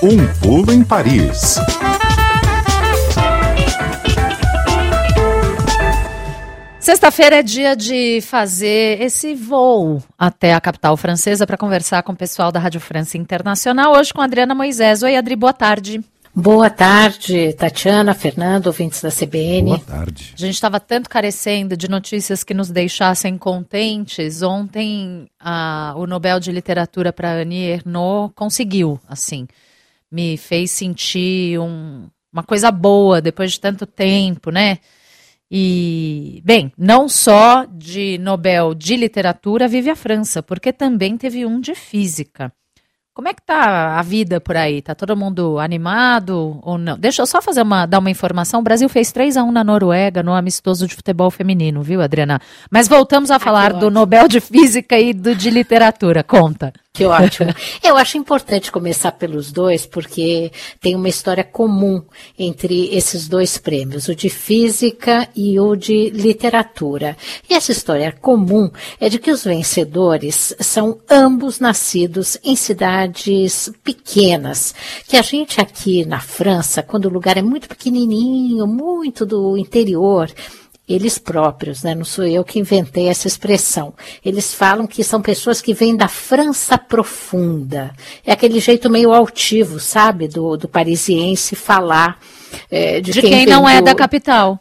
Um pulo em Paris. Sexta-feira é dia de fazer esse voo até a capital francesa para conversar com o pessoal da Rádio França Internacional. Hoje com a Adriana Moisés. Oi, Adri, boa tarde. Boa tarde, Tatiana, Fernando, ouvintes da CBN. Boa tarde. A gente estava tanto carecendo de notícias que nos deixassem contentes. Ontem, a, o Nobel de Literatura para Annie Ernaux conseguiu, assim, me fez sentir um, uma coisa boa depois de tanto tempo, né? E, bem, não só de Nobel de Literatura vive a França, porque também teve um de Física. Como é que tá a vida por aí? Tá todo mundo animado ou não? Deixa eu só fazer uma, dar uma informação. O Brasil fez 3 a 1 na Noruega no amistoso de futebol feminino, viu, Adriana? Mas voltamos a ah, falar do Nobel de Física e do de Literatura. Conta. Que ótimo. Eu acho importante começar pelos dois, porque tem uma história comum entre esses dois prêmios, o de física e o de literatura. E essa história comum é de que os vencedores são ambos nascidos em cidades pequenas, que a gente aqui na França, quando o lugar é muito pequenininho, muito do interior, eles próprios, né? não sou eu que inventei essa expressão. Eles falam que são pessoas que vêm da França profunda. É aquele jeito meio altivo, sabe, do, do parisiense falar. É, de, de, quem, quem não do... é da capital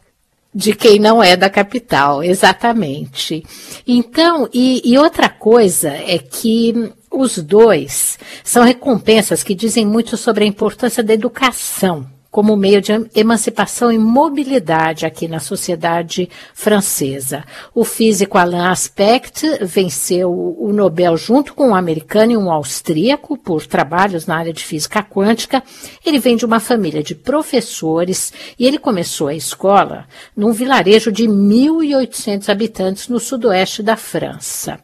de quem não é da capital, exatamente. Então, e, e, outra coisa é que os dois são recompensas que dizem muito sobre a importância da educação como meio de emancipação e mobilidade aqui na sociedade francesa. O físico Alain Aspect venceu o Nobel junto com um americano e um austríaco por trabalhos na área de física quântica. Ele vem de uma família de professores e ele começou a escola num vilarejo de 1.800 habitantes no sudoeste da França.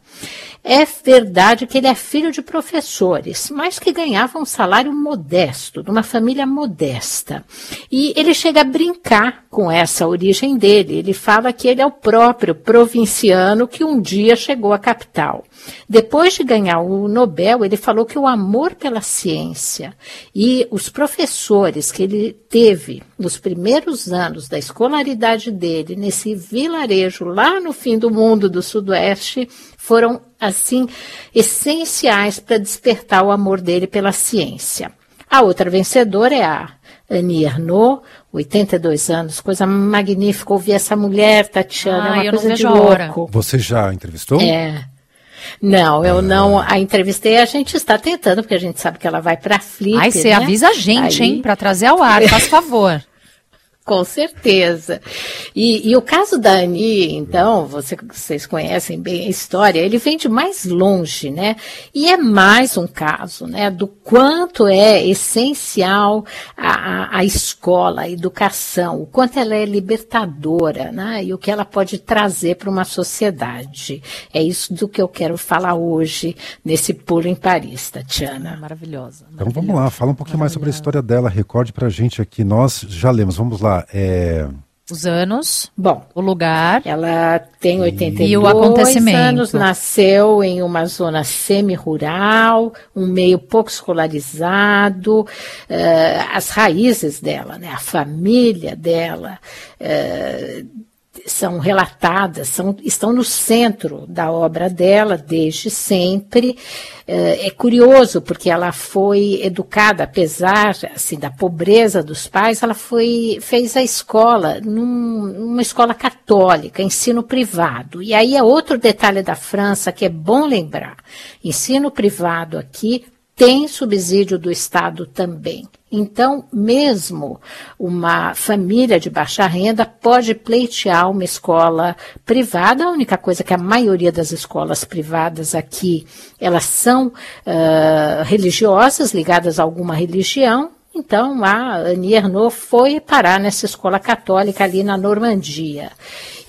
É verdade que ele é filho de professores, mas que ganhava um salário modesto, de uma família modesta. E ele chega a brincar com essa origem dele. Ele fala que ele é o próprio provinciano que um dia chegou à capital. Depois de ganhar o Nobel, ele falou que o amor pela ciência e os professores que ele teve nos primeiros anos da escolaridade dele, nesse vilarejo lá no fim do mundo do Sudoeste, foram, assim, essenciais para despertar o amor dele pela ciência. A outra vencedora é a Annie Ernaux, 82 anos, coisa magnífica ouvir essa mulher, Tatiana, ah, é uma coisa de louco. Você já entrevistou? É. Não, eu ah. não a entrevistei. A gente está tentando, porque a gente sabe que ela vai para a Flip. Ai, você né? avisa a gente, Aí... hein, para trazer ao ar, faz favor. Com certeza. E, e, o caso da Ani, então, você, vocês conhecem bem a história, ele vem de mais longe, né? E é mais um caso, né, do quanto é essencial a, a, a escola, a educação, o quanto ela é libertadora, né? E o que ela pode trazer para uma sociedade. É isso do que eu quero falar hoje nesse pulo em Paris, Tatiana. Maravilhosa. maravilhosa. Então vamos lá, fala um pouquinho mais sobre a história dela, recorde para a gente aqui. Nós já lemos, vamos lá é... Os anos. Bom, o lugar. Ela tem 82 e o acontecimento. anos, nasceu em uma zona semi-rural, um meio pouco escolarizado. Uh, as raízes dela, né, a família dela, uh, são relatadas, são, estão no centro da obra dela desde sempre. É, é curioso porque ela foi educada, apesar assim, da pobreza dos pais, ela foi, fez a escola num, numa escola católica, ensino privado. E aí é outro detalhe da França que é bom lembrar. Ensino privado aqui tem subsídio do Estado também. Então, mesmo uma família de baixa renda pode pleitear uma escola privada. A única coisa que a maioria das escolas privadas aqui, elas são uh, religiosas, ligadas a alguma religião. Então, a Annie Ernaux foi parar nessa escola católica ali na Normandia.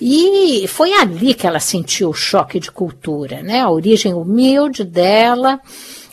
E foi ali que ela sentiu o choque de cultura, né? A origem humilde dela,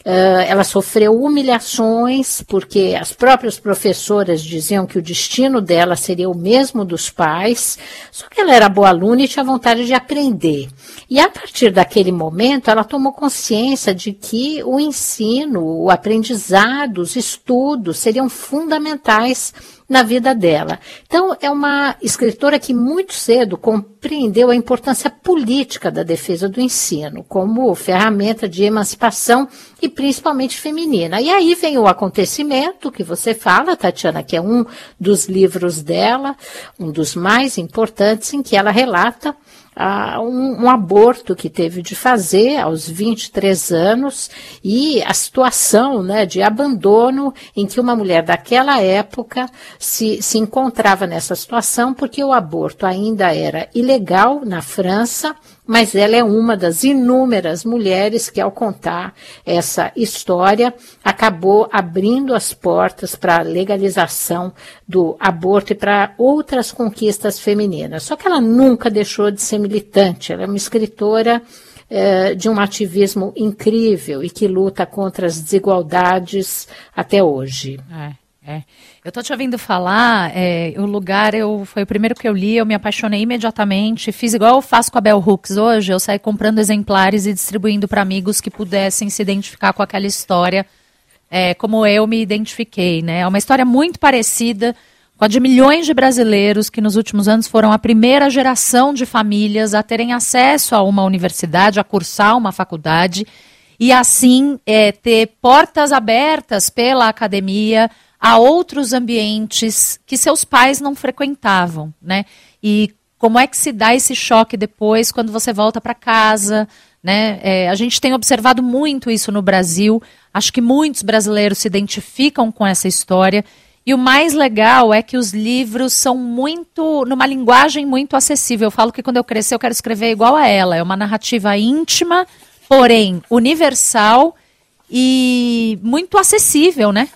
ela sofreu humilhações, porque as próprias professoras diziam que o destino dela seria o mesmo dos pais, só que ela era boa aluna e tinha vontade de aprender. E a partir daquele momento, ela tomou consciência de que o ensino, o aprendizado, os estudos seriam fundamentais na vida dela. Então, é uma escritora que muito cedo compreendeu a importância política da defesa do ensino como ferramenta de emancipação e principalmente feminina. E aí vem o acontecimento que você fala, Tatiana, que é um dos livros dela, um dos mais importantes, em que ela relata um, um, aborto que teve de fazer aos 23 anos e a situação né, de abandono em que uma mulher daquela época se, se encontrava nessa situação, porque o aborto ainda era ilegal na França mas ela é uma das inúmeras mulheres que, ao contar essa história, acabou abrindo as portas para a legalização do aborto e para outras conquistas femininas. Só que ela nunca deixou de ser militante, ela é uma escritora eh, de um ativismo incrível e que luta contra as desigualdades até hoje. É. É. Eu tô te ouvindo falar, é, o lugar eu foi o primeiro que eu li, eu me apaixonei imediatamente, fiz igual eu faço com a Bell Hooks hoje, eu saí comprando exemplares e distribuindo para amigos que pudessem se identificar com aquela história, é, como eu me identifiquei, né? É uma história muito parecida com a de milhões de brasileiros que nos últimos anos foram a primeira geração de famílias a terem acesso a uma universidade, a cursar uma faculdade e assim é, ter portas abertas pela academia a outros ambientes que seus pais não frequentavam, né? E como é que se dá esse choque depois quando você volta para casa, né? É, a gente tem observado muito isso no Brasil. Acho que muitos brasileiros se identificam com essa história. E o mais legal é que os livros são muito, numa linguagem muito acessível. Eu falo que quando eu crescer eu quero escrever igual a ela. É uma narrativa íntima, porém universal e muito acessível, né?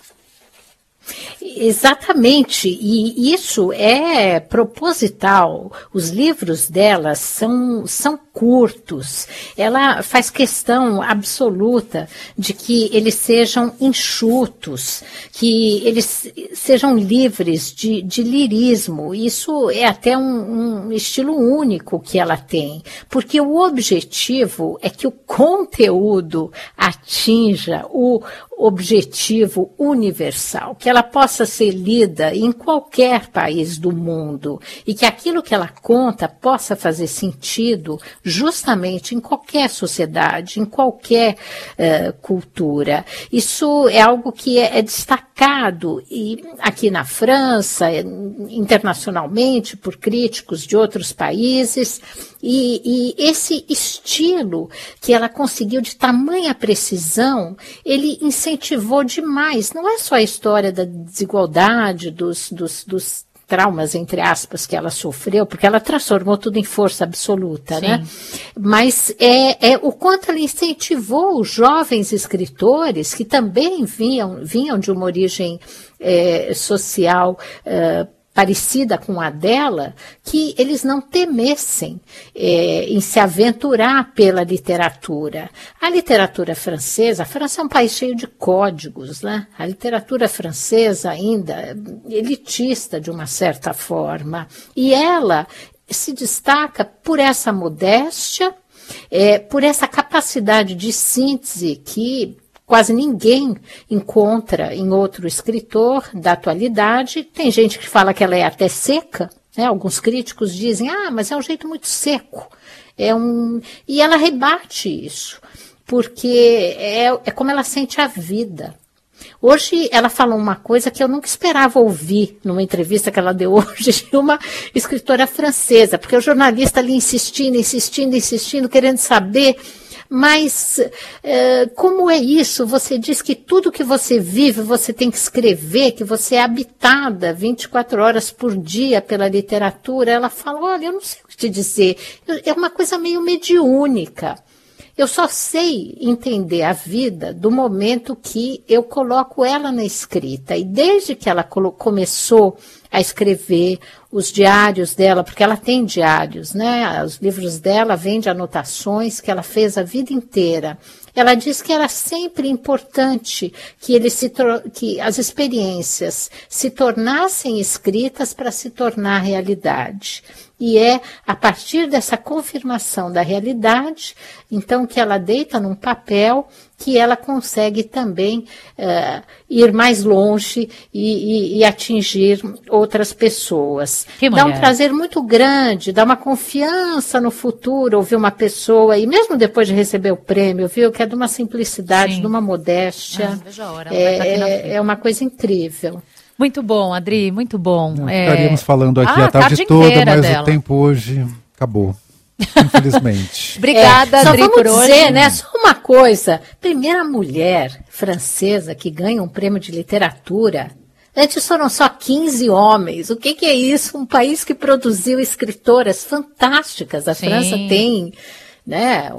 Exatamente, e isso é proposital. Os livros dela são, são curtos. Ela faz questão absoluta de que eles sejam enxutos, que eles sejam livres de, de lirismo. Isso é até um, um estilo único que ela tem, porque o objetivo é que o conteúdo atinja o, objetivo universal, que ela possa ser lida em qualquer país do mundo e que aquilo que ela conta possa fazer sentido justamente em qualquer sociedade, em qualquer uh, cultura. Isso é algo que é, é destacado e aqui na França, internacionalmente, por críticos de outros países, e, e esse estilo que ela conseguiu de tamanha precisão, ele incentivou demais. Não é só a história da desigualdade, dos, dos, dos traumas, entre aspas, que ela sofreu, porque ela transformou tudo em força absoluta, né? Sim. né? Mas é, é o quanto ela incentivou os jovens escritores, que também vinham, vinham de uma origem é, social é, parecida com a dela, que eles não temessem é, em se aventurar pela literatura. A literatura francesa, a França é um país cheio de códigos, né? A literatura francesa ainda elitista de uma certa forma, e ela se destaca por essa modéstia, é, por essa capacidade de síntese que quase ninguém encontra em outro escritor da atualidade. Tem gente que fala que ela é até seca, né? alguns críticos dizem, ah, mas é um jeito muito seco. É um... E ela rebate isso, porque é, é como ela sente a vida. Hoje ela falou uma coisa que eu nunca esperava ouvir numa entrevista que ela deu hoje de uma escritora francesa, porque o jornalista ali insistindo, insistindo, insistindo, querendo saber mas é, como é isso? Você diz que tudo que você vive você tem que escrever, que você é habitada 24 horas por dia pela literatura. Ela fala: olha, eu não sei o que te dizer. É uma coisa meio mediúnica. Eu só sei entender a vida do momento que eu coloco ela na escrita. E desde que ela começou a escrever os diários dela, porque ela tem diários, né? Os livros dela vêm de anotações que ela fez a vida inteira. ela diz que era sempre importante que, ele se que as experiências se tornassem escritas para se tornar realidade. E é a partir dessa confirmação da realidade, então, que ela deita num papel que ela consegue também uh, ir mais longe e, e, e, atingir outras pessoas. dá um prazer muito grande, dá uma confiança no futuro ouvir uma pessoa, e mesmo depois de receber o prêmio, viu, que é de uma simplicidade, Sim. de uma modéstia. Ah, hora, é, é uma coisa incrível. Muito bom, Adri, muito bom. É... Estaríamos falando aqui ah, a tarde, tarde toda, mas dela. o tempo hoje acabou. Infelizmente. Obrigada, é, Adri, só por dizer, hoje. né? Só uma coisa. Primeira mulher francesa que ganha um prêmio de literatura. Antes foram só 15 homens. O que, que é isso? Um país que produziu escritoras fantásticas. A Sim. França tem né,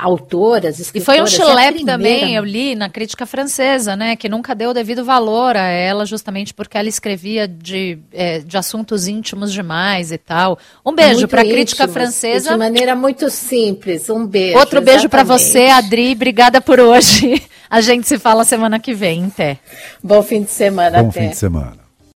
autoras, escritoras. E foi um chelepe é também, eu li na crítica francesa, né, que nunca deu o devido valor a ela, justamente porque ela escrevia de, é, de assuntos íntimos demais e tal. Um beijo para a crítica francesa. De maneira muito simples, um beijo. Outro beijo para você, Adri, obrigada por hoje. A gente se fala semana que vem, até. Bom fim de semana, Bom até. fim de semana.